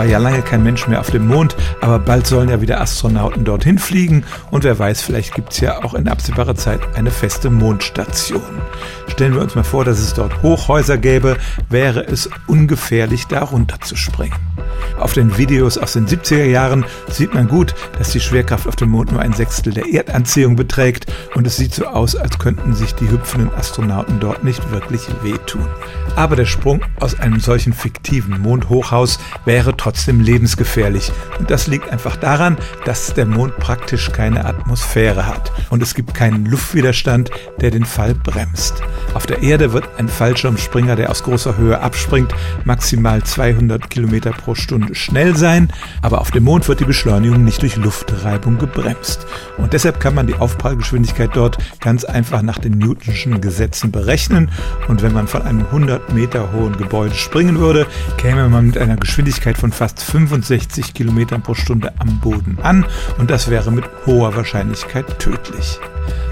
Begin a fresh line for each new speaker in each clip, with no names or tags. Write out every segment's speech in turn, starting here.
war ja lange kein Mensch mehr auf dem Mond, aber bald sollen ja wieder Astronauten dorthin fliegen und wer weiß, vielleicht gibt es ja auch in absehbarer Zeit eine feste Mondstation. Stellen wir uns mal vor, dass es dort Hochhäuser gäbe, wäre es ungefährlich, da runterzuspringen. Auf den Videos aus den 70er Jahren sieht man gut, dass die Schwerkraft auf dem Mond nur ein Sechstel der Erdanziehung beträgt und es sieht so aus, als könnten sich die hüpfenden Astronauten dort nicht wirklich wehtun. Aber der Sprung aus einem solchen fiktiven Mondhochhaus wäre trotzdem lebensgefährlich. Und das liegt einfach daran, dass der Mond praktisch keine Atmosphäre hat. Und es gibt keinen Luftwiderstand, der den Fall bremst. Auf der Erde wird ein Fallschirmspringer, der aus großer Höhe abspringt, maximal 200 Kilometer pro Stunde schnell sein. Aber auf dem Mond wird die Beschleunigung nicht durch Luftreibung gebremst. Und deshalb kann man die Aufprallgeschwindigkeit dort ganz einfach nach den Newtonschen Gesetzen berechnen. Und wenn man von einem 100 Meter hohen Gebäude springen würde, käme man mit einer Geschwindigkeit von fast 65 Kilometern pro Stunde am Boden an. Und das wäre mit hoher Wahrscheinlichkeit tödlich.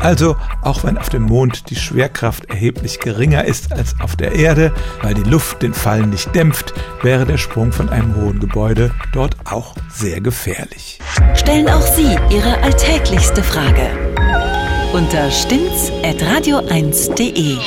Also, auch wenn auf dem Mond die Schwerkraft erheblich geringer ist als auf der Erde, weil die Luft den Fall nicht dämpft, wäre der Sprung von einem hohen Gebäude dort auch sehr gefährlich.
Stellen auch Sie Ihre alltäglichste Frage unter stimmt's at radio1.de.